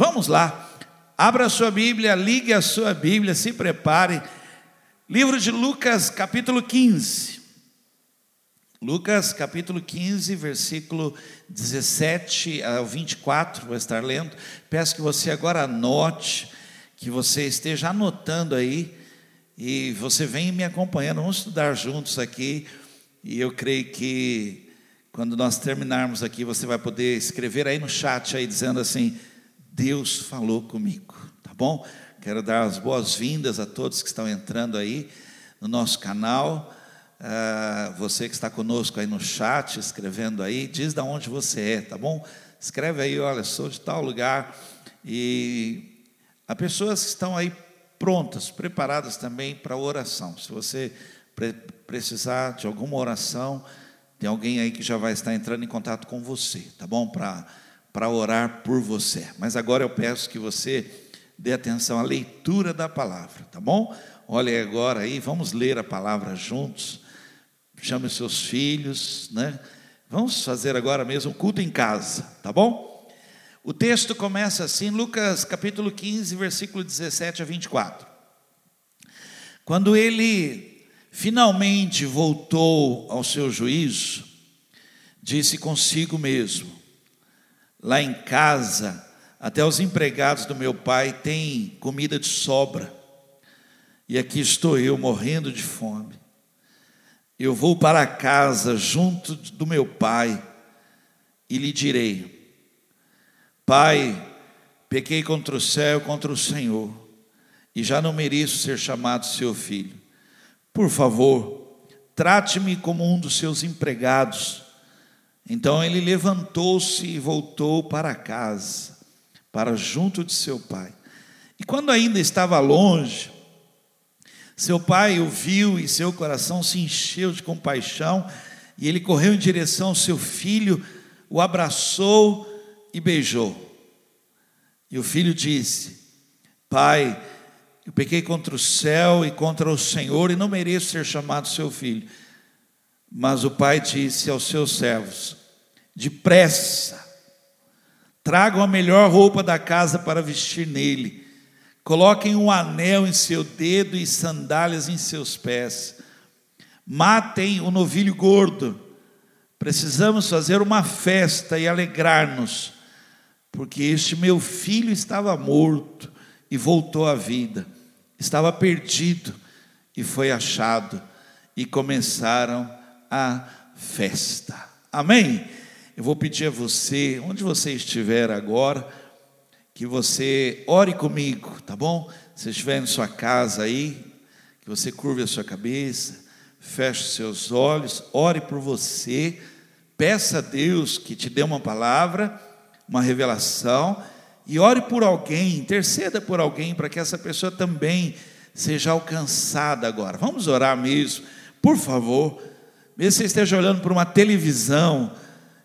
Vamos lá. Abra a sua Bíblia, ligue a sua Bíblia, se prepare. Livro de Lucas, capítulo 15. Lucas, capítulo 15, versículo 17 ao 24, vou estar lendo. Peço que você agora anote, que você esteja anotando aí, e você vem me acompanhando. Vamos estudar juntos aqui, e eu creio que quando nós terminarmos aqui, você vai poder escrever aí no chat, aí dizendo assim: Deus falou comigo, tá bom? Quero dar as boas-vindas a todos que estão entrando aí no nosso canal. Uh, você que está conosco aí no chat, escrevendo aí, diz de onde você é, tá bom? Escreve aí, olha, sou de tal lugar. E há pessoas que estão aí prontas, preparadas também para oração. Se você pre precisar de alguma oração, tem alguém aí que já vai estar entrando em contato com você, tá bom? Para para orar por você. Mas agora eu peço que você dê atenção à leitura da palavra, tá bom? Olha agora aí, vamos ler a palavra juntos. Chame os seus filhos, né? Vamos fazer agora mesmo culto em casa, tá bom? O texto começa assim, Lucas capítulo 15, versículo 17 a 24. Quando ele finalmente voltou ao seu juízo, disse consigo mesmo: Lá em casa, até os empregados do meu pai têm comida de sobra. E aqui estou eu morrendo de fome. Eu vou para casa junto do meu pai e lhe direi: Pai, pequei contra o céu, contra o Senhor, e já não mereço ser chamado seu filho. Por favor, trate-me como um dos seus empregados. Então ele levantou-se e voltou para casa, para junto de seu pai. E quando ainda estava longe, seu pai o viu e seu coração se encheu de compaixão, e ele correu em direção ao seu filho, o abraçou e beijou. E o filho disse: Pai, eu pequei contra o céu e contra o Senhor e não mereço ser chamado seu filho. Mas o pai disse aos seus servos: depressa. Tragam a melhor roupa da casa para vestir nele. Coloquem um anel em seu dedo e sandálias em seus pés. Matem o novilho gordo. Precisamos fazer uma festa e alegrar-nos, porque este meu filho estava morto e voltou à vida. Estava perdido e foi achado. E começaram a festa. Amém? Eu vou pedir a você, onde você estiver agora, que você ore comigo, tá bom? Se estiver em sua casa aí, que você curve a sua cabeça, feche os seus olhos, ore por você, peça a Deus que te dê uma palavra, uma revelação, e ore por alguém, interceda por alguém para que essa pessoa também seja alcançada agora. Vamos orar mesmo, por favor. Mesmo que você esteja olhando para uma televisão,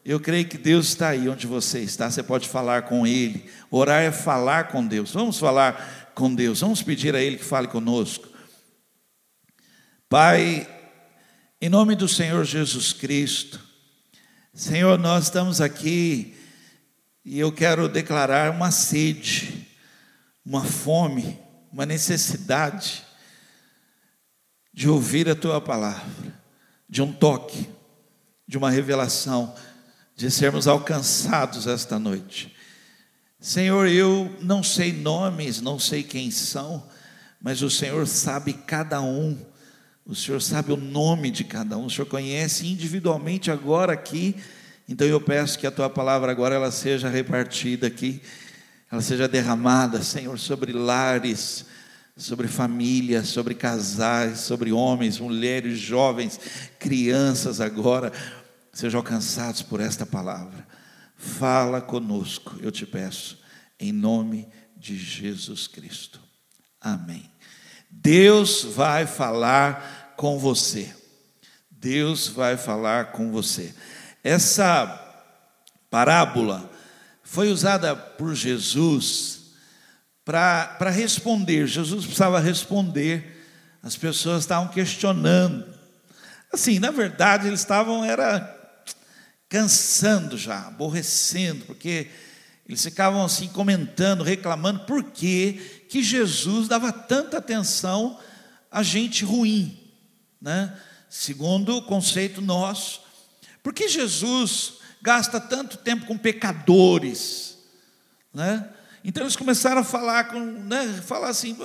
eu creio que Deus está aí onde você está, você pode falar com Ele. Orar é falar com Deus. Vamos falar com Deus, vamos pedir a Ele que fale conosco. Pai, em nome do Senhor Jesus Cristo, Senhor, nós estamos aqui e eu quero declarar uma sede, uma fome, uma necessidade de ouvir a Tua palavra, de um toque, de uma revelação de sermos alcançados esta noite. Senhor, eu não sei nomes, não sei quem são, mas o Senhor sabe cada um. O Senhor sabe o nome de cada um. O Senhor conhece individualmente agora aqui. Então eu peço que a tua palavra agora ela seja repartida aqui, ela seja derramada, Senhor, sobre lares, sobre famílias, sobre casais, sobre homens, mulheres, jovens, crianças agora sejam alcançados por esta palavra. Fala conosco, eu te peço, em nome de Jesus Cristo. Amém. Deus vai falar com você. Deus vai falar com você. Essa parábola foi usada por Jesus para responder. Jesus precisava responder. As pessoas estavam questionando. Assim, na verdade, eles estavam era cansando já, aborrecendo, porque Eles ficavam assim comentando, reclamando, por que, que Jesus dava tanta atenção a gente ruim, né? segundo o conceito nosso. Por que Jesus gasta tanto tempo com pecadores? Né? Então eles começaram a falar, com, né, falar assim: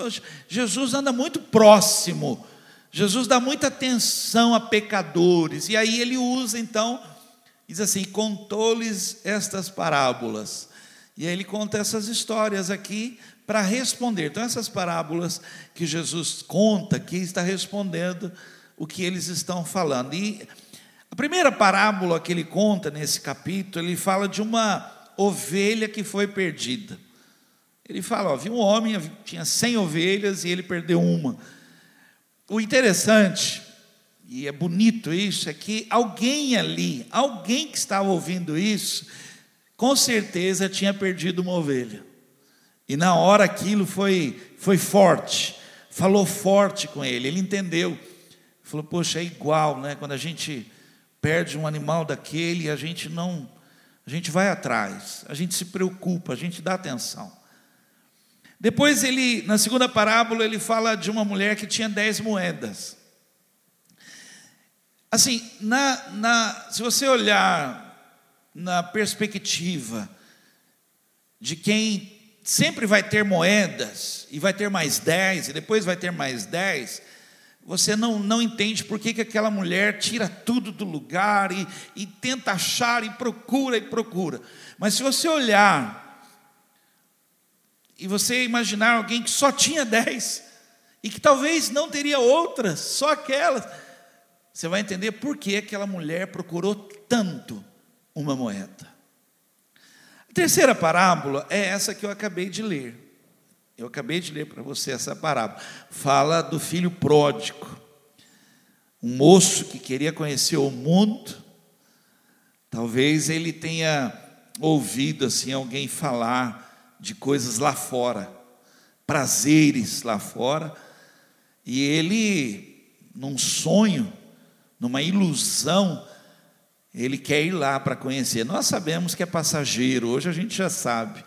Jesus anda muito próximo, Jesus dá muita atenção a pecadores, e aí ele usa então, diz assim: contou-lhes estas parábolas. E aí ele conta essas histórias aqui para responder. Então, essas parábolas que Jesus conta aqui está respondendo o que eles estão falando. E a primeira parábola que ele conta nesse capítulo, ele fala de uma ovelha que foi perdida. Ele fala, viu um homem, tinha 100 ovelhas e ele perdeu uma. O interessante, e é bonito isso, é que alguém ali, alguém que estava ouvindo isso, com certeza tinha perdido uma ovelha. E na hora aquilo foi, foi forte, falou forte com ele, ele entendeu. Falou, poxa, é igual, né? Quando a gente perde um animal daquele, a gente não, a gente vai atrás, a gente se preocupa, a gente dá atenção. Depois ele, na segunda parábola, ele fala de uma mulher que tinha dez moedas. Assim, na, na, se você olhar na perspectiva de quem sempre vai ter moedas, e vai ter mais dez, e depois vai ter mais dez, você não, não entende por que, que aquela mulher tira tudo do lugar e, e tenta achar e procura e procura. Mas se você olhar e você imaginar alguém que só tinha dez e que talvez não teria outras, só aquelas, você vai entender por que aquela mulher procurou tanto uma moeda. A terceira parábola é essa que eu acabei de ler. Eu acabei de ler para você essa parábola. Fala do filho pródigo. Um moço que queria conhecer o mundo. Talvez ele tenha ouvido assim alguém falar de coisas lá fora, prazeres lá fora, e ele, num sonho, numa ilusão, ele quer ir lá para conhecer. Nós sabemos que é passageiro, hoje a gente já sabe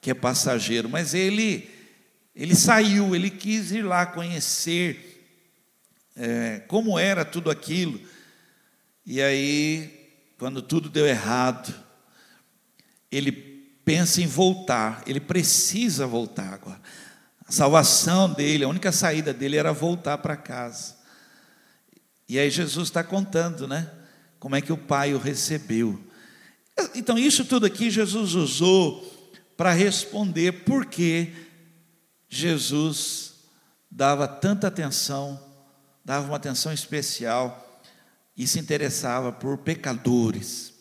que é passageiro, mas ele, ele saiu, ele quis ir lá conhecer é, como era tudo aquilo. E aí, quando tudo deu errado, ele pensa em voltar, ele precisa voltar agora. A salvação dele, a única saída dele era voltar para casa. E aí Jesus está contando, né? Como é que o pai o recebeu. Então, isso tudo aqui Jesus usou para responder por que Jesus dava tanta atenção, dava uma atenção especial e se interessava por pecadores.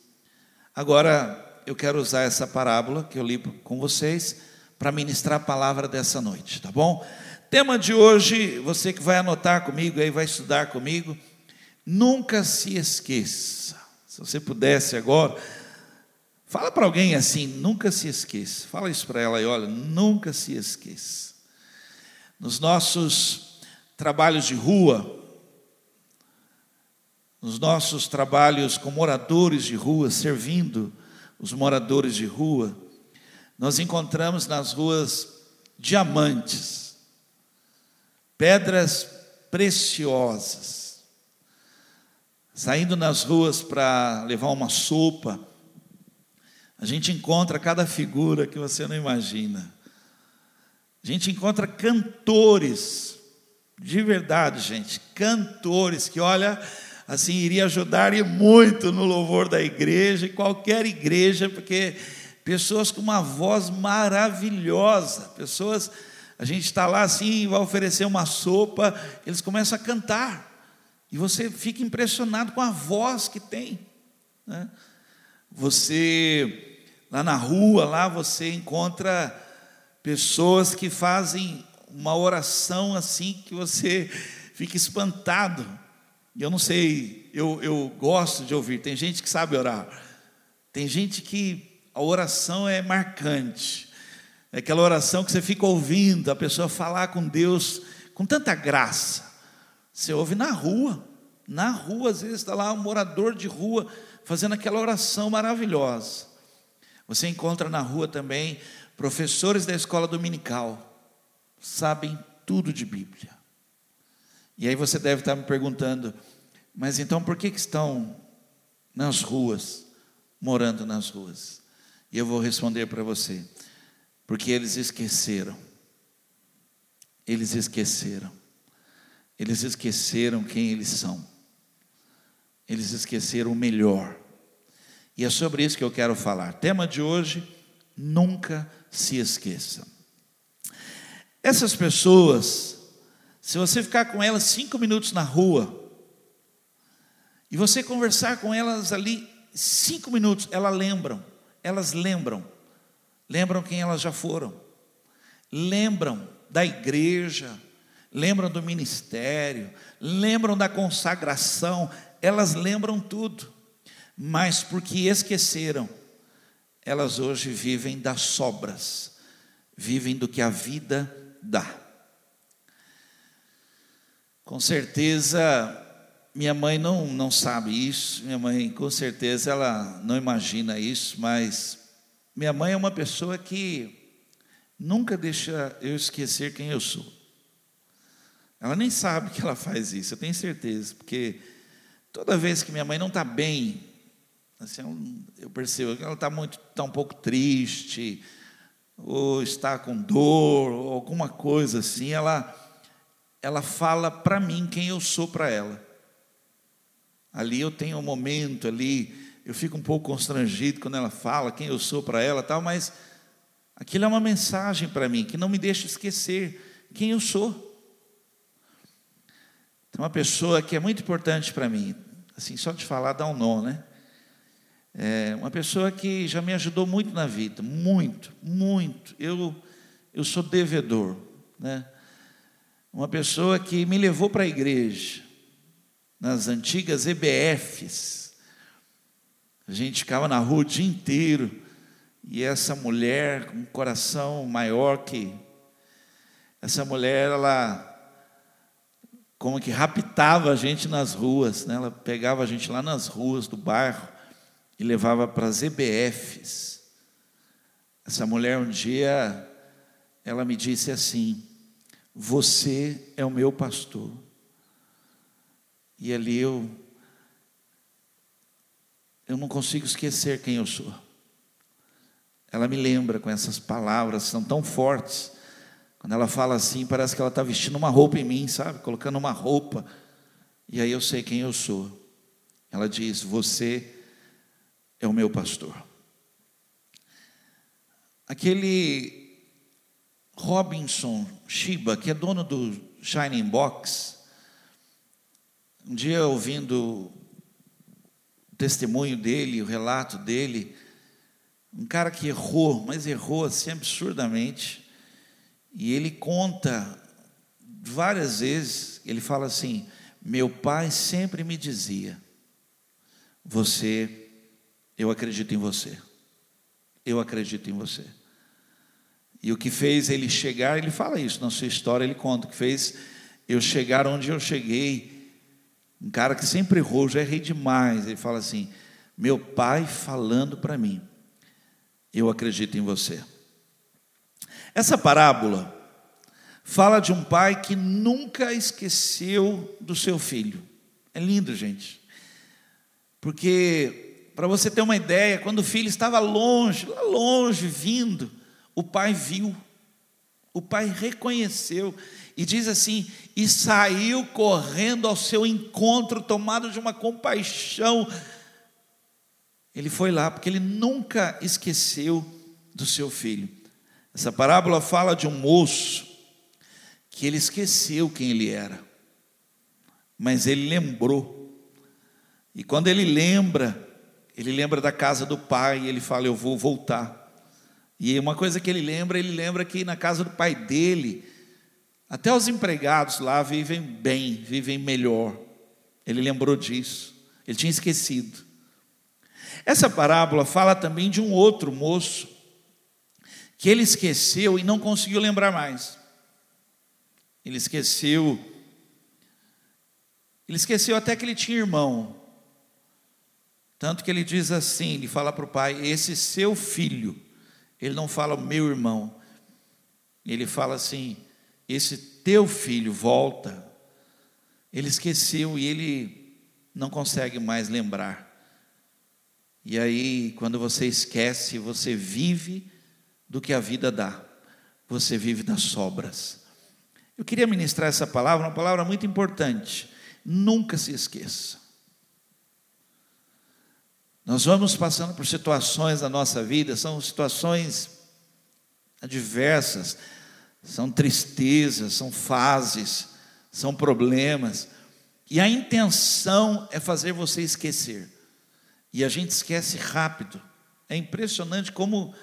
Agora, eu quero usar essa parábola que eu li com vocês para ministrar a palavra dessa noite, tá bom? Tema de hoje, você que vai anotar comigo aí, vai estudar comigo, nunca se esqueça. Se você pudesse agora, fala para alguém assim, nunca se esqueça. Fala isso para ela aí, olha, nunca se esqueça. Nos nossos trabalhos de rua, nos nossos trabalhos com moradores de rua, servindo os moradores de rua, nós encontramos nas ruas diamantes, pedras preciosas. Saindo nas ruas para levar uma sopa, a gente encontra cada figura que você não imagina. A gente encontra cantores, de verdade, gente, cantores que, olha, assim iria ajudar e muito no louvor da igreja, e qualquer igreja, porque pessoas com uma voz maravilhosa, pessoas, a gente está lá assim, vai oferecer uma sopa, eles começam a cantar, e você fica impressionado com a voz que tem. Né? Você, lá na rua, lá você encontra pessoas que fazem uma oração assim que você fica espantado. Eu não sei, eu, eu gosto de ouvir. Tem gente que sabe orar. Tem gente que a oração é marcante. É aquela oração que você fica ouvindo a pessoa falar com Deus com tanta graça. Você ouve na rua. Na rua, às vezes está lá um morador de rua fazendo aquela oração maravilhosa. Você encontra na rua também professores da escola dominical, sabem tudo de Bíblia. E aí você deve estar me perguntando, mas então por que, que estão nas ruas, morando nas ruas? E eu vou responder para você, porque eles esqueceram. Eles esqueceram. Eles esqueceram quem eles são. Eles esqueceram o melhor. E é sobre isso que eu quero falar. Tema de hoje: nunca se esqueça. Essas pessoas, se você ficar com elas cinco minutos na rua, e você conversar com elas ali cinco minutos, elas lembram, elas lembram, lembram quem elas já foram, lembram da igreja, lembram do ministério, lembram da consagração, elas lembram tudo, mas porque esqueceram, elas hoje vivem das sobras, vivem do que a vida dá. Com certeza, minha mãe não, não sabe isso, minha mãe, com certeza, ela não imagina isso, mas minha mãe é uma pessoa que nunca deixa eu esquecer quem eu sou. Ela nem sabe que ela faz isso, eu tenho certeza, porque toda vez que minha mãe não está bem, assim, eu percebo que ela está muito, está um pouco triste, ou está com dor, ou alguma coisa assim, ela, ela fala para mim quem eu sou para ela. Ali eu tenho um momento ali, eu fico um pouco constrangido quando ela fala quem eu sou para ela, tal, mas aquilo é uma mensagem para mim que não me deixa esquecer quem eu sou. Tem uma pessoa que é muito importante para mim, assim, só de falar dá um nó, né? É uma pessoa que já me ajudou muito na vida, muito, muito. Eu, eu sou devedor, né? Uma pessoa que me levou para a igreja, nas antigas EBFs. A gente ficava na rua o dia inteiro e essa mulher com um coração maior que essa mulher ela como que raptava a gente nas ruas, né? Ela pegava a gente lá nas ruas do bairro e levava para as EBFs. Essa mulher um dia, ela me disse assim: Você é o meu pastor. E ali eu, eu não consigo esquecer quem eu sou. Ela me lembra com essas palavras, são tão fortes. Quando ela fala assim, parece que ela está vestindo uma roupa em mim, sabe? Colocando uma roupa. E aí eu sei quem eu sou. Ela diz: Você é o meu pastor. Aquele Robinson Shiba, que é dono do Shining Box, um dia ouvindo o testemunho dele, o relato dele, um cara que errou, mas errou assim absurdamente, e ele conta várias vezes, ele fala assim: Meu pai sempre me dizia, você eu acredito em você. Eu acredito em você. E o que fez ele chegar, ele fala isso na sua história, ele conta o que fez eu chegar onde eu cheguei. Um cara que sempre errou, já errei demais. Ele fala assim: Meu pai falando para mim, eu acredito em você. Essa parábola fala de um pai que nunca esqueceu do seu filho. É lindo, gente. Porque para você ter uma ideia, quando o filho estava longe, lá longe, vindo, o pai viu, o pai reconheceu, e diz assim: e saiu correndo ao seu encontro, tomado de uma compaixão. Ele foi lá, porque ele nunca esqueceu do seu filho. Essa parábola fala de um moço que ele esqueceu quem ele era, mas ele lembrou. E quando ele lembra, ele lembra da casa do pai e ele fala: Eu vou voltar. E uma coisa que ele lembra, ele lembra que na casa do pai dele, até os empregados lá vivem bem, vivem melhor. Ele lembrou disso, ele tinha esquecido. Essa parábola fala também de um outro moço que ele esqueceu e não conseguiu lembrar mais. Ele esqueceu, ele esqueceu até que ele tinha irmão. Tanto que ele diz assim: ele fala para o pai, esse seu filho, ele não fala meu irmão, ele fala assim: esse teu filho volta. Ele esqueceu e ele não consegue mais lembrar. E aí, quando você esquece, você vive do que a vida dá, você vive das sobras. Eu queria ministrar essa palavra, uma palavra muito importante. Nunca se esqueça. Nós vamos passando por situações na nossa vida, são situações adversas, são tristezas, são fases, são problemas, e a intenção é fazer você esquecer. E a gente esquece rápido. É impressionante como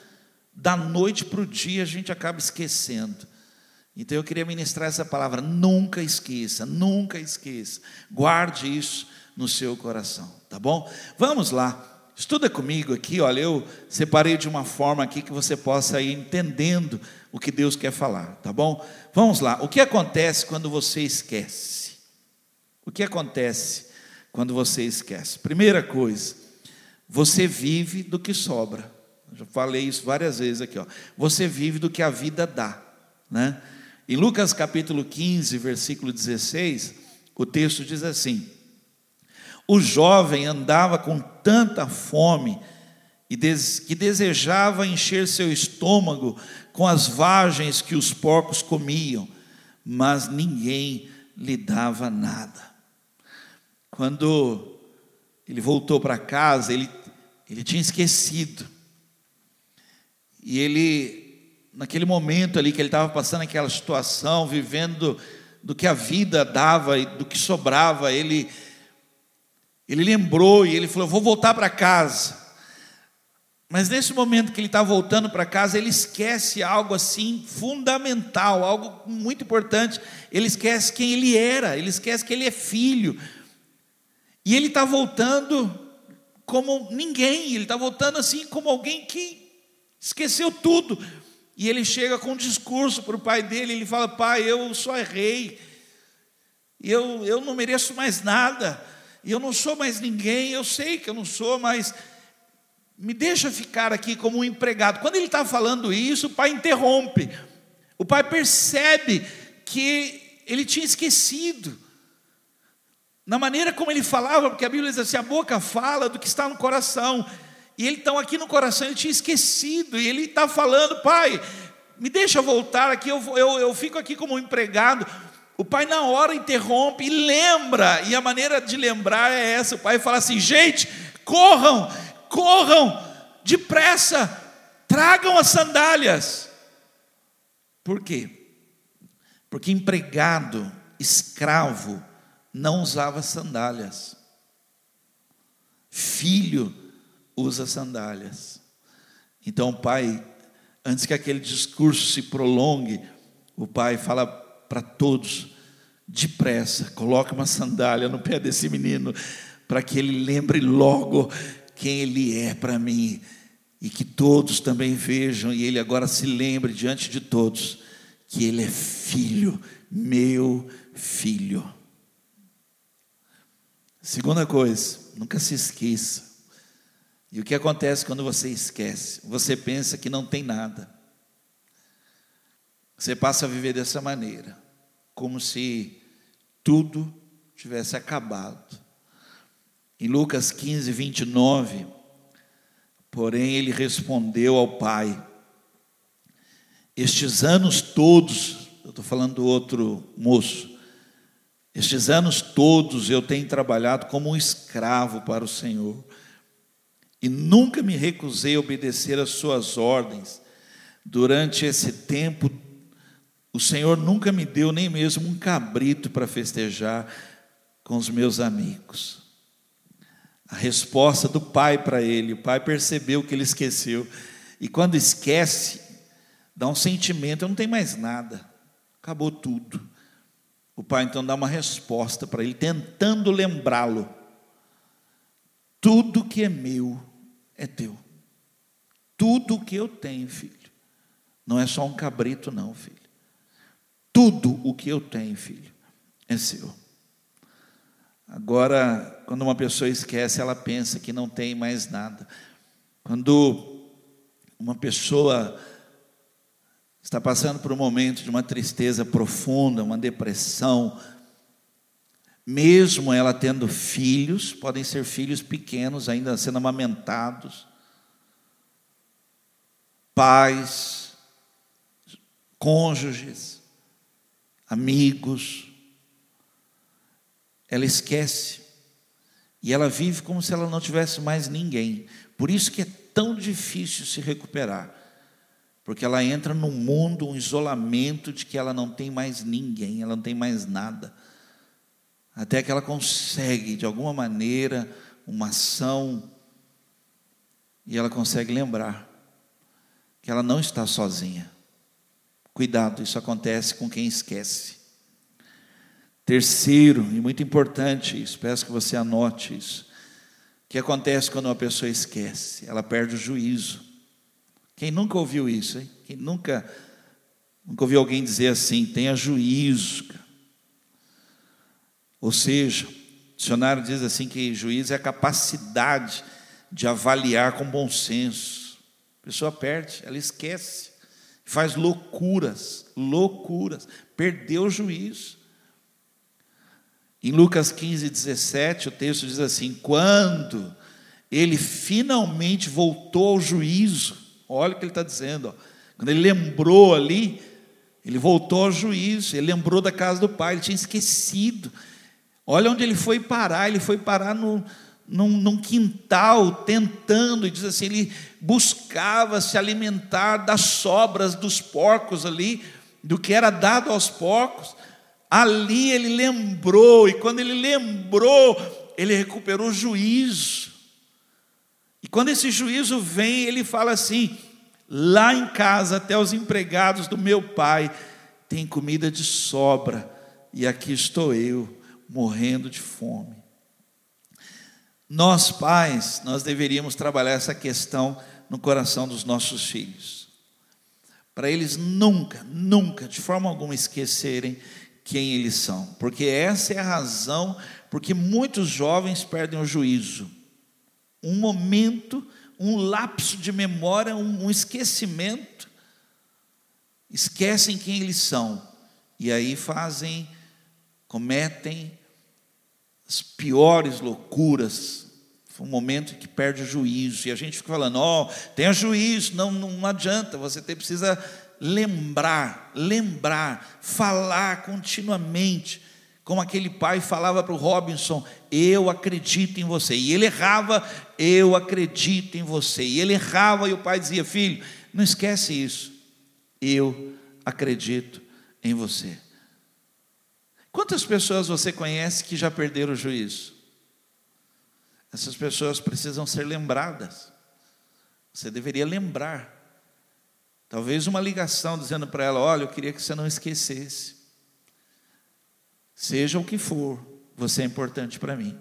da noite para o dia a gente acaba esquecendo. Então eu queria ministrar essa palavra: nunca esqueça, nunca esqueça. Guarde isso no seu coração, tá bom? Vamos lá. Estuda comigo aqui, olha, eu separei de uma forma aqui que você possa ir entendendo o que Deus quer falar, tá bom? Vamos lá. O que acontece quando você esquece? O que acontece quando você esquece? Primeira coisa, você vive do que sobra. Já falei isso várias vezes aqui, ó. Você vive do que a vida dá, né? Em Lucas capítulo 15, versículo 16, o texto diz assim: O jovem andava com tanta fome e que desejava encher seu estômago com as vagens que os porcos comiam, mas ninguém lhe dava nada. Quando ele voltou para casa, ele, ele tinha esquecido. E ele naquele momento ali que ele estava passando aquela situação, vivendo do que a vida dava e do que sobrava, ele ele lembrou e ele falou: "Vou voltar para casa". Mas nesse momento que ele está voltando para casa, ele esquece algo assim fundamental, algo muito importante. Ele esquece quem ele era, ele esquece que ele é filho. E ele está voltando como ninguém, ele está voltando assim como alguém que esqueceu tudo. E ele chega com um discurso para o pai dele, ele fala: Pai, eu só errei, eu, eu não mereço mais nada, eu não sou mais ninguém, eu sei que eu não sou, mas me deixa ficar aqui como um empregado. Quando ele está falando isso, o pai interrompe, o pai percebe que ele tinha esquecido. Na maneira como ele falava, porque a Bíblia diz assim: a boca fala do que está no coração. E ele então aqui no coração, ele tinha esquecido, e ele está falando, pai, me deixa voltar aqui, eu, eu, eu fico aqui como um empregado. O pai na hora interrompe e lembra, e a maneira de lembrar é essa: o pai fala assim, gente, corram, corram, depressa, tragam as sandálias. Por quê? Porque empregado, escravo, não usava sandálias. Filho usa sandálias. Então pai, antes que aquele discurso se prolongue, o pai fala para todos: depressa, coloque uma sandália no pé desse menino, para que ele lembre logo quem ele é para mim e que todos também vejam e ele agora se lembre diante de todos que ele é filho, meu filho. Segunda coisa, nunca se esqueça e o que acontece quando você esquece? Você pensa que não tem nada. Você passa a viver dessa maneira, como se tudo tivesse acabado. Em Lucas 15, 29, porém ele respondeu ao pai: Estes anos todos, eu estou falando do outro moço, estes anos todos eu tenho trabalhado como um escravo para o Senhor e nunca me recusei a obedecer às suas ordens. Durante esse tempo, o Senhor nunca me deu nem mesmo um cabrito para festejar com os meus amigos. A resposta do pai para ele, o pai percebeu que ele esqueceu. E quando esquece, dá um sentimento, eu não tenho mais nada, acabou tudo. O pai então dá uma resposta para ele, tentando lembrá-lo. Tudo que é meu é teu. Tudo o que eu tenho, filho. Não é só um cabrito, não, filho. Tudo o que eu tenho, filho, é seu. Agora, quando uma pessoa esquece, ela pensa que não tem mais nada. Quando uma pessoa está passando por um momento de uma tristeza profunda, uma depressão, mesmo ela tendo filhos, podem ser filhos pequenos, ainda sendo amamentados, pais, cônjuges, amigos, ela esquece e ela vive como se ela não tivesse mais ninguém. Por isso que é tão difícil se recuperar. Porque ela entra num mundo, um isolamento de que ela não tem mais ninguém, ela não tem mais nada. Até que ela consegue, de alguma maneira, uma ação, e ela consegue lembrar que ela não está sozinha. Cuidado, isso acontece com quem esquece. Terceiro, e muito importante isso, peço que você anote isso. O que acontece quando uma pessoa esquece? Ela perde o juízo. Quem nunca ouviu isso, hein? Quem nunca, nunca ouviu alguém dizer assim, tenha juízo. Ou seja, o dicionário diz assim que juízo é a capacidade de avaliar com bom senso. A pessoa perde, ela esquece, faz loucuras, loucuras, perdeu o juízo. Em Lucas 15, 17, o texto diz assim: quando ele finalmente voltou ao juízo, Olha o que ele está dizendo. Ó. Quando ele lembrou ali, ele voltou ao juízo, ele lembrou da casa do pai, ele tinha esquecido. Olha onde ele foi parar, ele foi parar no, num, num, quintal, tentando, e diz assim: ele buscava se alimentar das sobras dos porcos ali, do que era dado aos porcos. Ali ele lembrou, e quando ele lembrou, ele recuperou o juízo. E quando esse juízo vem, ele fala assim: lá em casa, até os empregados do meu pai têm comida de sobra, e aqui estou eu, morrendo de fome. Nós, pais, nós deveríamos trabalhar essa questão no coração dos nossos filhos, para eles nunca, nunca, de forma alguma, esquecerem quem eles são, porque essa é a razão porque muitos jovens perdem o juízo. Um momento, um lapso de memória, um, um esquecimento, esquecem quem eles são, e aí fazem, cometem as piores loucuras. Foi um momento que perde o juízo, e a gente fica falando: ó, oh, tenha juízo, não, não adianta, você precisa lembrar, lembrar, falar continuamente como aquele pai falava para o Robinson: Eu acredito em você. E ele errava, eu acredito em você. E ele errava, e o pai dizia: Filho, não esquece isso. Eu acredito em você. Quantas pessoas você conhece que já perderam o juízo? Essas pessoas precisam ser lembradas. Você deveria lembrar. Talvez uma ligação dizendo para ela: Olha, eu queria que você não esquecesse. Seja o que for, você é importante para mim.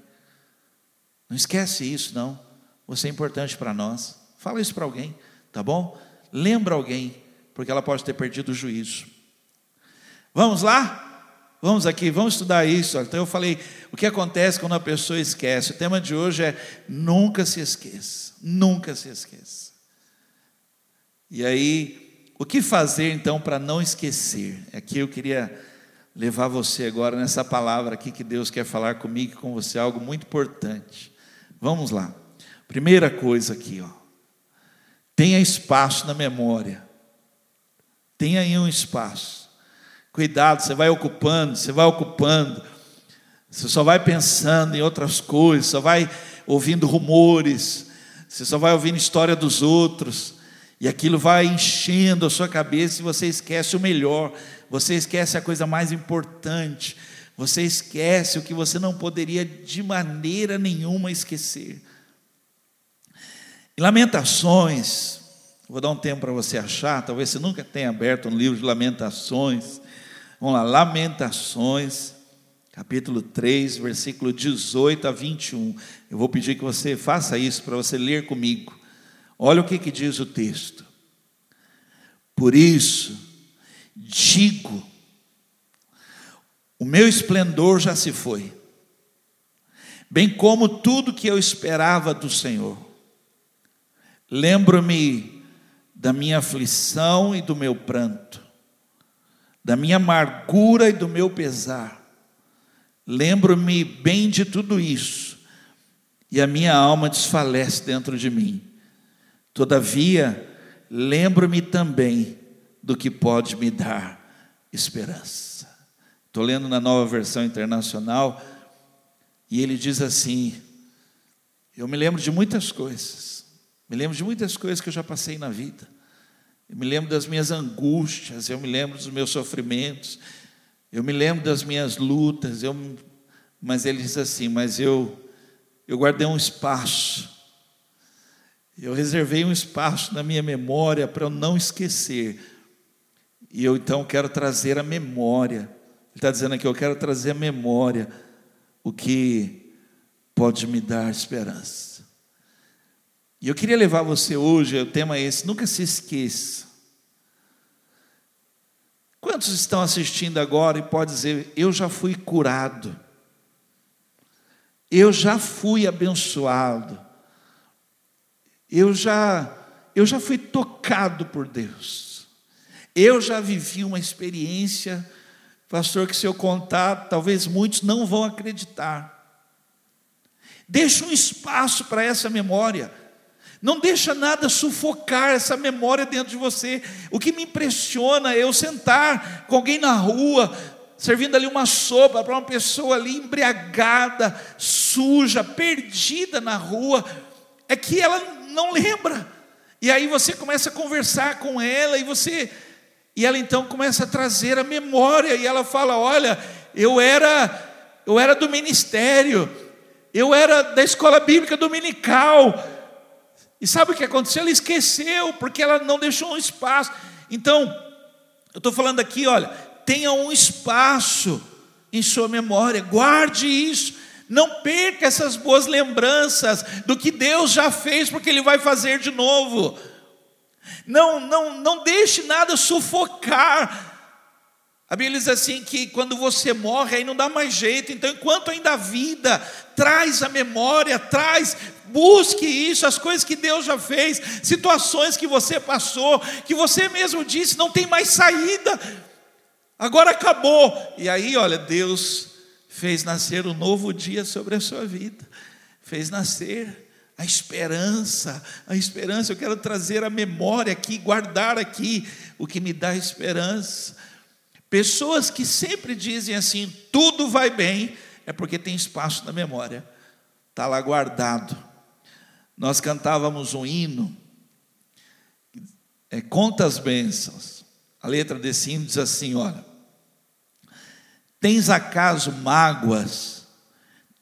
Não esquece isso, não. Você é importante para nós. Fala isso para alguém, tá bom? Lembra alguém, porque ela pode ter perdido o juízo. Vamos lá? Vamos aqui, vamos estudar isso. Então eu falei, o que acontece quando a pessoa esquece? O tema de hoje é nunca se esqueça. Nunca se esqueça. E aí, o que fazer então para não esquecer? Aqui eu queria levar você agora nessa palavra aqui que Deus quer falar comigo e com você, algo muito importante. Vamos lá. Primeira coisa aqui, ó. Tenha espaço na memória. Tenha aí um espaço. Cuidado, você vai ocupando, você vai ocupando. Você só vai pensando em outras coisas, só vai ouvindo rumores, você só vai ouvindo história dos outros, e aquilo vai enchendo a sua cabeça e você esquece o melhor, você esquece a coisa mais importante, você esquece o que você não poderia de maneira nenhuma esquecer. Em Lamentações, vou dar um tempo para você achar, talvez você nunca tenha aberto um livro de Lamentações. Vamos lá, Lamentações, capítulo 3, versículo 18 a 21. Eu vou pedir que você faça isso para você ler comigo. Olha o que, que diz o texto. Por isso, digo: o meu esplendor já se foi, bem como tudo que eu esperava do Senhor. Lembro-me da minha aflição e do meu pranto, da minha amargura e do meu pesar. Lembro-me bem de tudo isso, e a minha alma desfalece dentro de mim. Todavia, lembro-me também do que pode me dar esperança. Estou lendo na nova versão internacional, e ele diz assim: Eu me lembro de muitas coisas, me lembro de muitas coisas que eu já passei na vida, eu me lembro das minhas angústias, eu me lembro dos meus sofrimentos, eu me lembro das minhas lutas, eu, mas ele diz assim: Mas eu, eu guardei um espaço, eu reservei um espaço na minha memória para eu não esquecer, e eu então quero trazer a memória. Ele está dizendo aqui: eu quero trazer a memória o que pode me dar esperança. E eu queria levar você hoje, o tema é esse, nunca se esqueça. Quantos estão assistindo agora e pode dizer, eu já fui curado, eu já fui abençoado, eu já, eu já fui tocado por Deus, eu já vivi uma experiência Pastor, que se eu contar, talvez muitos não vão acreditar. Deixa um espaço para essa memória. Não deixa nada sufocar essa memória dentro de você. O que me impressiona é eu sentar com alguém na rua, servindo ali uma sopa para uma pessoa ali embriagada, suja, perdida na rua, é que ela não lembra. E aí você começa a conversar com ela e você e ela então começa a trazer a memória e ela fala: "Olha, eu era eu era do ministério, eu era da escola bíblica dominical". E sabe o que aconteceu? Ela esqueceu, porque ela não deixou um espaço. Então, eu estou falando aqui, olha, tenha um espaço em sua memória, guarde isso, não perca essas boas lembranças do que Deus já fez, porque Ele vai fazer de novo. Não, não, não deixe nada sufocar. A Bíblia diz assim que quando você morre aí não dá mais jeito. Então, enquanto ainda há vida, traz a memória, traz, busque isso, as coisas que Deus já fez, situações que você passou, que você mesmo disse não tem mais saída. Agora acabou. E aí, olha, Deus fez nascer um novo dia sobre a sua vida. Fez nascer a esperança, a esperança, eu quero trazer a memória aqui, guardar aqui o que me dá esperança. Pessoas que sempre dizem assim, tudo vai bem, é porque tem espaço na memória, está lá guardado. Nós cantávamos um hino, é, Conta as bênçãos. A letra desse hino diz assim: olha, tens acaso mágoas,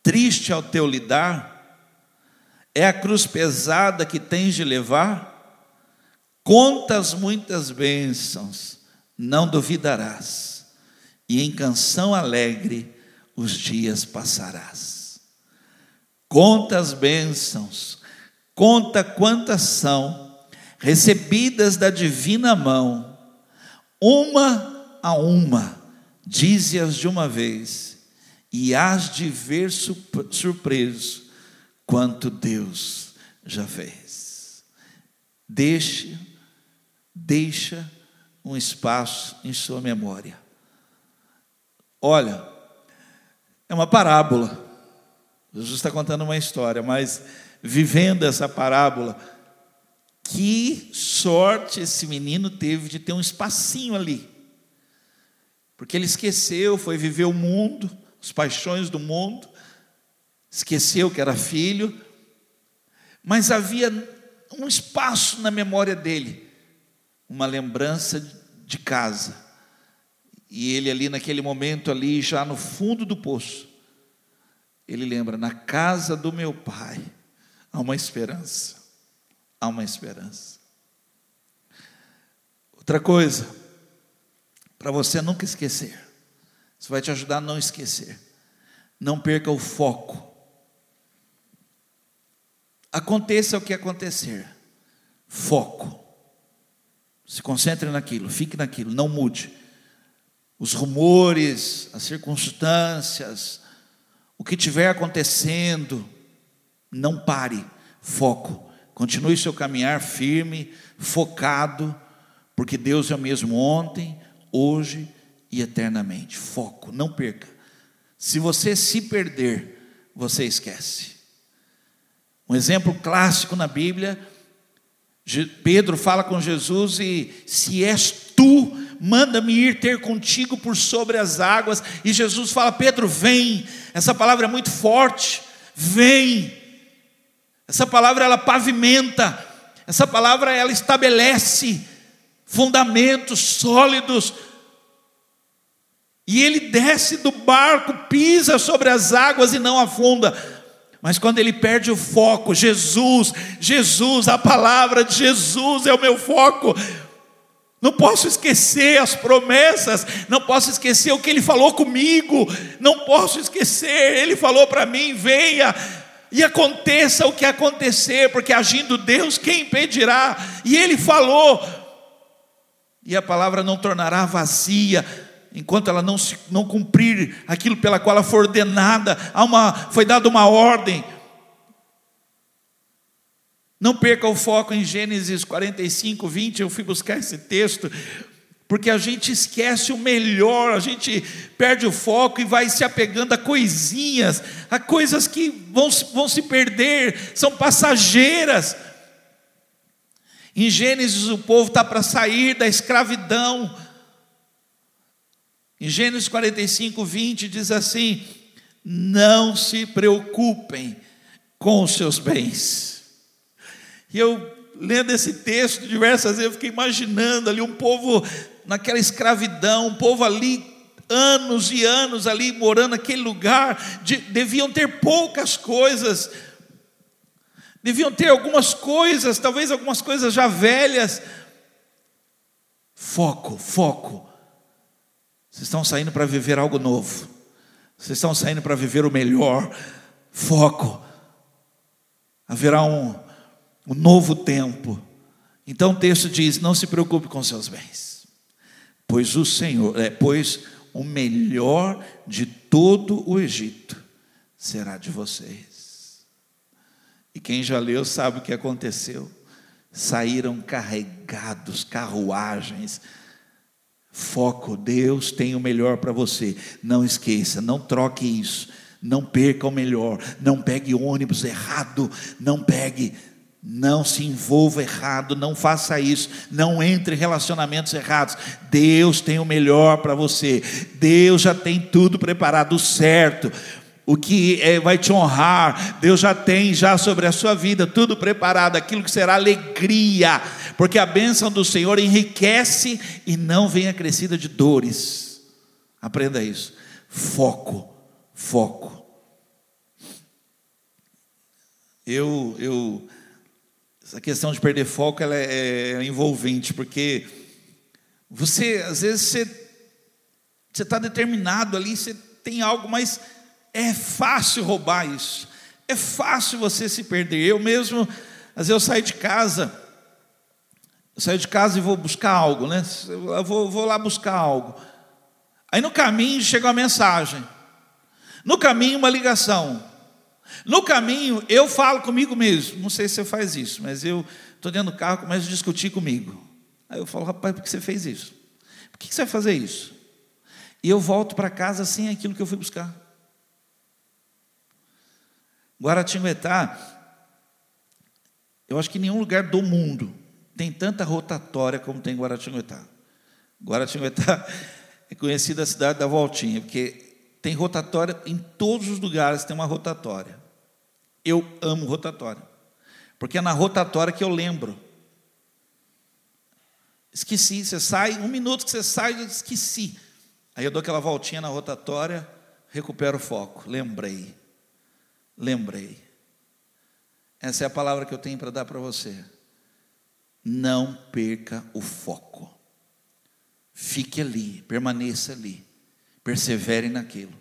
triste ao teu lidar? É a cruz pesada que tens de levar? Contas muitas bênçãos, não duvidarás, e em canção alegre os dias passarás. Conta as bênçãos, conta quantas são, recebidas da divina mão, uma a uma, dize-as de uma vez, e hás de ver surpreso quanto Deus já fez. Deixe, deixa um espaço em sua memória. Olha, é uma parábola. Jesus está contando uma história, mas vivendo essa parábola, que sorte esse menino teve de ter um espacinho ali. Porque ele esqueceu, foi viver o mundo, as paixões do mundo, esqueceu que era filho, mas havia um espaço na memória dele, uma lembrança de casa. E ele ali naquele momento ali, já no fundo do poço, ele lembra, na casa do meu pai há uma esperança. Há uma esperança. Outra coisa, para você nunca esquecer. Isso vai te ajudar a não esquecer. Não perca o foco. Aconteça o que acontecer, foco. Se concentre naquilo, fique naquilo, não mude. Os rumores, as circunstâncias, o que estiver acontecendo, não pare, foco. Continue seu caminhar firme, focado, porque Deus é o mesmo ontem, hoje e eternamente. Foco, não perca. Se você se perder, você esquece. Um exemplo clássico na Bíblia, Pedro fala com Jesus e se és tu, manda-me ir ter contigo por sobre as águas. E Jesus fala: Pedro, vem. Essa palavra é muito forte. Vem. Essa palavra ela pavimenta. Essa palavra ela estabelece fundamentos sólidos. E ele desce do barco, pisa sobre as águas e não afunda. Mas quando ele perde o foco, Jesus, Jesus, a palavra de Jesus é o meu foco. Não posso esquecer as promessas, não posso esquecer o que ele falou comigo, não posso esquecer, ele falou para mim: venha e aconteça o que acontecer, porque agindo Deus, quem impedirá? E ele falou, e a palavra não tornará vazia, enquanto ela não, se, não cumprir aquilo pela qual ela foi ordenada, há uma, foi dada uma ordem. Não perca o foco em Gênesis 45, 20, eu fui buscar esse texto, porque a gente esquece o melhor, a gente perde o foco e vai se apegando a coisinhas, a coisas que vão, vão se perder, são passageiras. Em Gênesis, o povo está para sair da escravidão, em Gênesis 45, 20 diz assim: Não se preocupem com os seus bens. E eu, lendo esse texto diversas vezes, eu fiquei imaginando ali um povo naquela escravidão, um povo ali, anos e anos ali morando naquele lugar, de, deviam ter poucas coisas, deviam ter algumas coisas, talvez algumas coisas já velhas. Foco, foco vocês estão saindo para viver algo novo. Vocês estão saindo para viver o melhor. Foco. Haverá um, um novo tempo. Então o texto diz: Não se preocupe com seus bens, pois o Senhor, é, pois o melhor de todo o Egito será de vocês. E quem já leu sabe o que aconteceu. Saíram carregados, carruagens, Foco, Deus tem o melhor para você. Não esqueça, não troque isso. Não perca o melhor. Não pegue ônibus errado. Não pegue. Não se envolva errado, não faça isso, não entre em relacionamentos errados. Deus tem o melhor para você, Deus já tem tudo preparado certo o que é, vai te honrar, Deus já tem já sobre a sua vida tudo preparado, aquilo que será alegria, porque a bênção do Senhor enriquece e não vem acrescida de dores. Aprenda isso. Foco, foco. Eu, eu, essa questão de perder foco ela é, é envolvente, porque você, às vezes, você está determinado ali, você tem algo, mas é fácil roubar isso. É fácil você se perder. Eu mesmo, às vezes eu saio de casa, eu saio de casa e vou buscar algo, né? Eu vou, vou lá buscar algo. Aí no caminho chega uma mensagem. No caminho, uma ligação. No caminho, eu falo comigo mesmo. Não sei se você faz isso, mas eu estou dentro do carro começo a discutir comigo. Aí eu falo, rapaz, por que você fez isso? Por que você vai fazer isso? E eu volto para casa sem aquilo que eu fui buscar. Guaratinguetá, eu acho que nenhum lugar do mundo tem tanta rotatória como tem Guaratinguetá. Guaratinguetá é conhecida a cidade da voltinha, porque tem rotatória em todos os lugares, tem uma rotatória. Eu amo rotatória, porque é na rotatória que eu lembro. Esqueci, você sai, um minuto que você sai, eu esqueci. Aí eu dou aquela voltinha na rotatória, recupero o foco, lembrei lembrei. Essa é a palavra que eu tenho para dar para você. Não perca o foco. Fique ali, permaneça ali, persevere naquilo.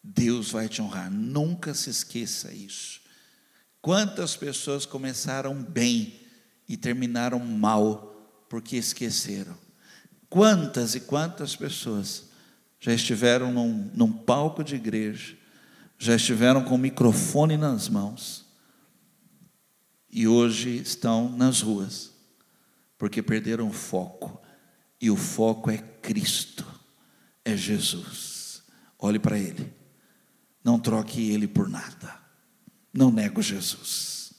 Deus vai te honrar. Nunca se esqueça isso. Quantas pessoas começaram bem e terminaram mal porque esqueceram? Quantas e quantas pessoas já estiveram num, num palco de igreja já estiveram com o microfone nas mãos e hoje estão nas ruas, porque perderam o foco, e o foco é Cristo, é Jesus. Olhe para Ele, não troque Ele por nada, não nego Jesus.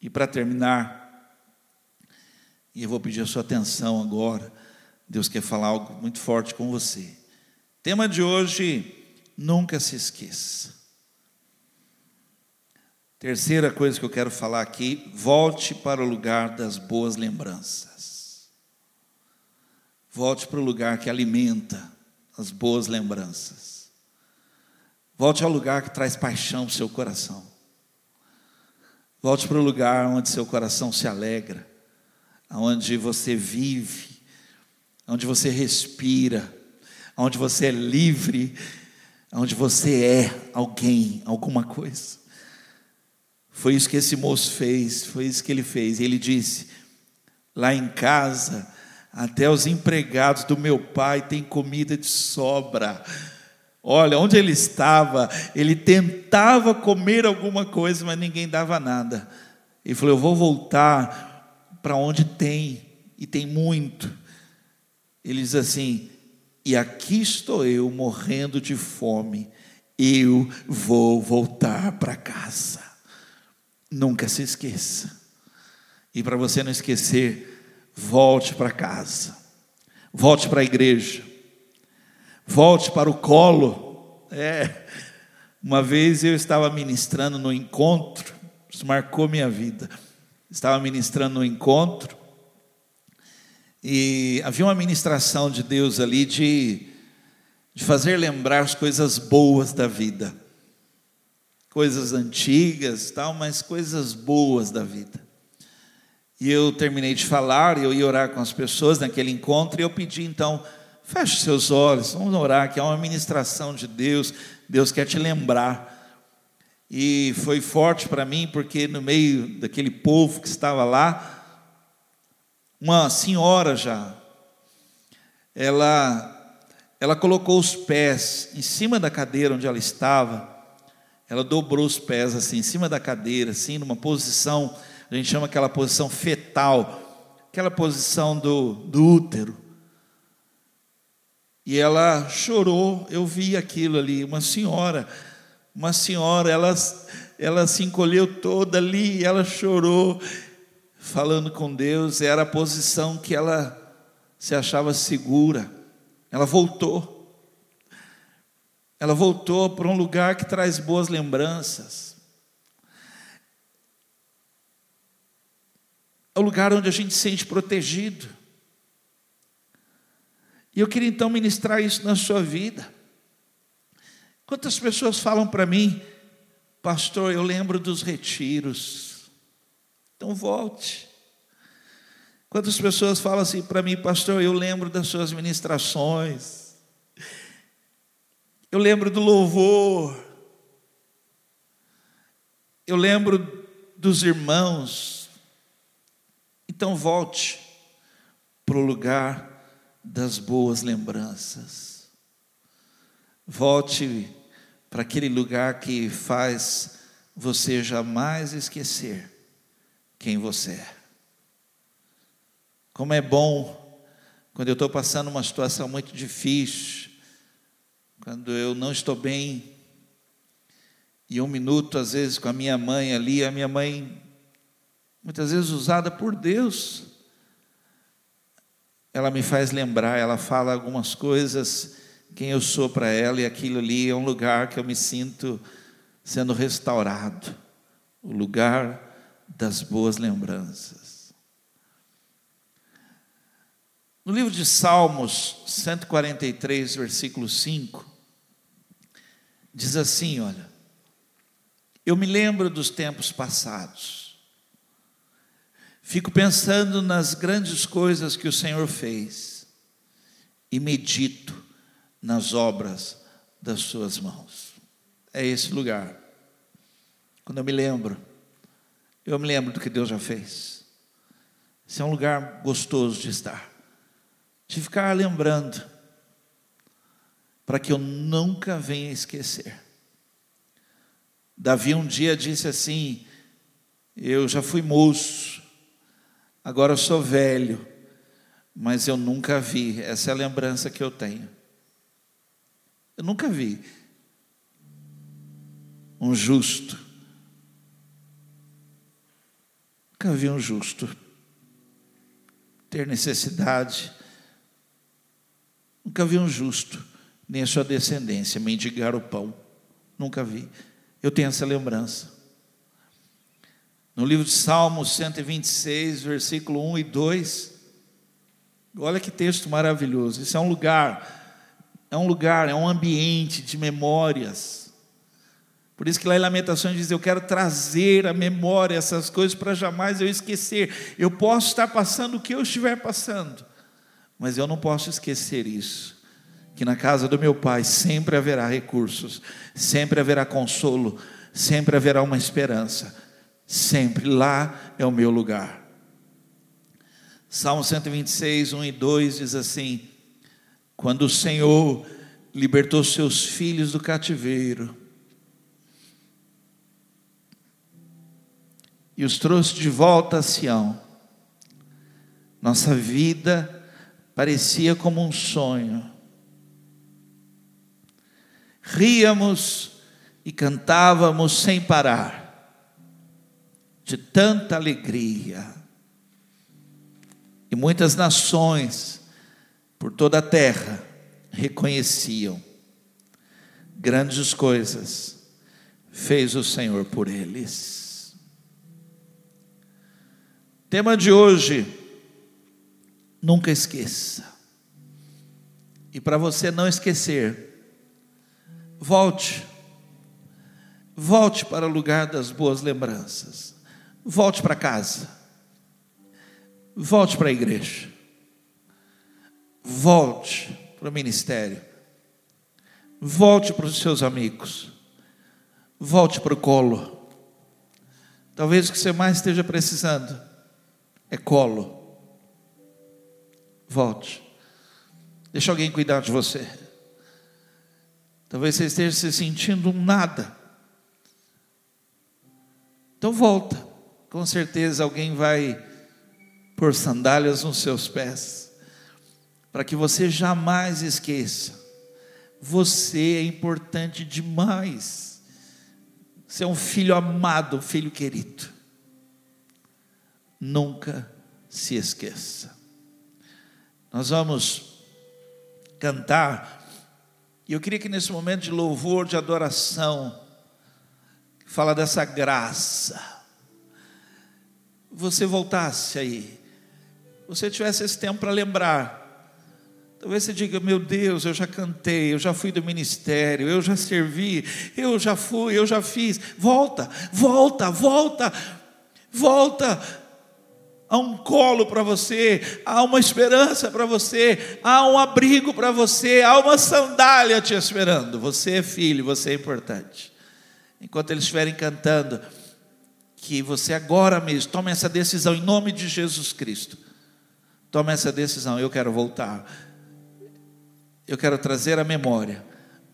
E para terminar, e eu vou pedir a sua atenção agora, Deus quer falar algo muito forte com você. Tema de hoje, nunca se esqueça. Terceira coisa que eu quero falar aqui, volte para o lugar das boas lembranças. Volte para o lugar que alimenta as boas lembranças. Volte ao lugar que traz paixão para o seu coração. Volte para o lugar onde seu coração se alegra, onde você vive, onde você respira, onde você é livre, onde você é alguém, alguma coisa. Foi isso que esse moço fez, foi isso que ele fez. Ele disse: lá em casa, até os empregados do meu pai têm comida de sobra. Olha, onde ele estava, ele tentava comer alguma coisa, mas ninguém dava nada. Ele falou: Eu vou voltar para onde tem, e tem muito. Ele diz assim: E aqui estou eu morrendo de fome, eu vou voltar para casa. Nunca se esqueça. E para você não esquecer, volte para casa, volte para a igreja, volte para o colo. É, uma vez eu estava ministrando no encontro, isso marcou minha vida. Estava ministrando no encontro e havia uma ministração de Deus ali de, de fazer lembrar as coisas boas da vida coisas antigas, tal, mas coisas boas da vida. E eu terminei de falar, eu ia orar com as pessoas naquele encontro, e eu pedi então, feche seus olhos, vamos orar, que é uma ministração de Deus, Deus quer te lembrar. E foi forte para mim, porque no meio daquele povo que estava lá, uma senhora já, ela, ela colocou os pés em cima da cadeira onde ela estava, ela dobrou os pés assim, em cima da cadeira, assim, numa posição, a gente chama aquela posição fetal, aquela posição do, do útero. E ela chorou, eu vi aquilo ali, uma senhora, uma senhora, ela, ela se encolheu toda ali, ela chorou, falando com Deus, era a posição que ela se achava segura. Ela voltou. Ela voltou para um lugar que traz boas lembranças. É o lugar onde a gente se sente protegido. E eu queria então ministrar isso na sua vida. Quantas pessoas falam para mim, pastor, eu lembro dos retiros. Então volte. Quantas pessoas falam assim para mim, pastor, eu lembro das suas ministrações. Eu lembro do louvor. Eu lembro dos irmãos. Então volte para o lugar das boas lembranças. Volte para aquele lugar que faz você jamais esquecer quem você é. Como é bom quando eu estou passando uma situação muito difícil, quando eu não estou bem, e um minuto, às vezes, com a minha mãe ali, a minha mãe, muitas vezes usada por Deus, ela me faz lembrar, ela fala algumas coisas, quem eu sou para ela, e aquilo ali é um lugar que eu me sinto sendo restaurado o lugar das boas lembranças. No livro de Salmos 143, versículo 5, diz assim: olha, eu me lembro dos tempos passados, fico pensando nas grandes coisas que o Senhor fez e medito nas obras das Suas mãos. É esse lugar. Quando eu me lembro, eu me lembro do que Deus já fez. Esse é um lugar gostoso de estar, de ficar lembrando para que eu nunca venha esquecer Davi um dia disse assim: Eu já fui moço, agora eu sou velho, mas eu nunca vi, essa é a lembrança que eu tenho. Eu nunca vi um justo, nunca vi um justo ter necessidade, nunca vi um justo, nem a sua descendência, mendigar o pão, nunca vi. Eu tenho essa lembrança. No livro de Salmos 126, versículo 1 e 2, olha que texto maravilhoso. Isso é um lugar, é um lugar, é um ambiente de memórias. Por isso que lá em Lamentações diz: Eu quero trazer à memória essas coisas para jamais eu esquecer. Eu posso estar passando o que eu estiver passando, mas eu não posso esquecer isso que na casa do meu pai sempre haverá recursos, sempre haverá consolo, sempre haverá uma esperança, sempre lá é o meu lugar. Salmo 126, 1 e 2 diz assim: Quando o Senhor libertou seus filhos do cativeiro e os trouxe de volta a Sião, nossa vida parecia como um sonho ríamos e cantávamos sem parar, de tanta alegria. E muitas nações por toda a terra reconheciam grandes coisas fez o Senhor por eles. Tema de hoje, nunca esqueça. E para você não esquecer, Volte. Volte para o lugar das boas lembranças. Volte para casa. Volte para a igreja. Volte para o ministério. Volte para os seus amigos. Volte para o colo. Talvez o que você mais esteja precisando é colo. Volte. Deixa alguém cuidar de você. Talvez você esteja se sentindo um nada. Então volta. Com certeza alguém vai pôr sandálias nos seus pés. Para que você jamais esqueça. Você é importante demais. Você é um filho amado, um filho querido. Nunca se esqueça. Nós vamos cantar e eu queria que nesse momento de louvor, de adoração, fala dessa graça, você voltasse aí, você tivesse esse tempo para lembrar. Talvez você diga: Meu Deus, eu já cantei, eu já fui do ministério, eu já servi, eu já fui, eu já fiz. Volta, volta, volta, volta há um colo para você, há uma esperança para você, há um abrigo para você, há uma sandália te esperando. Você é filho, você é importante. Enquanto eles estiverem cantando, que você agora mesmo tome essa decisão em nome de Jesus Cristo. Tome essa decisão, eu quero voltar. Eu quero trazer à memória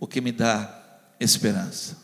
o que me dá esperança.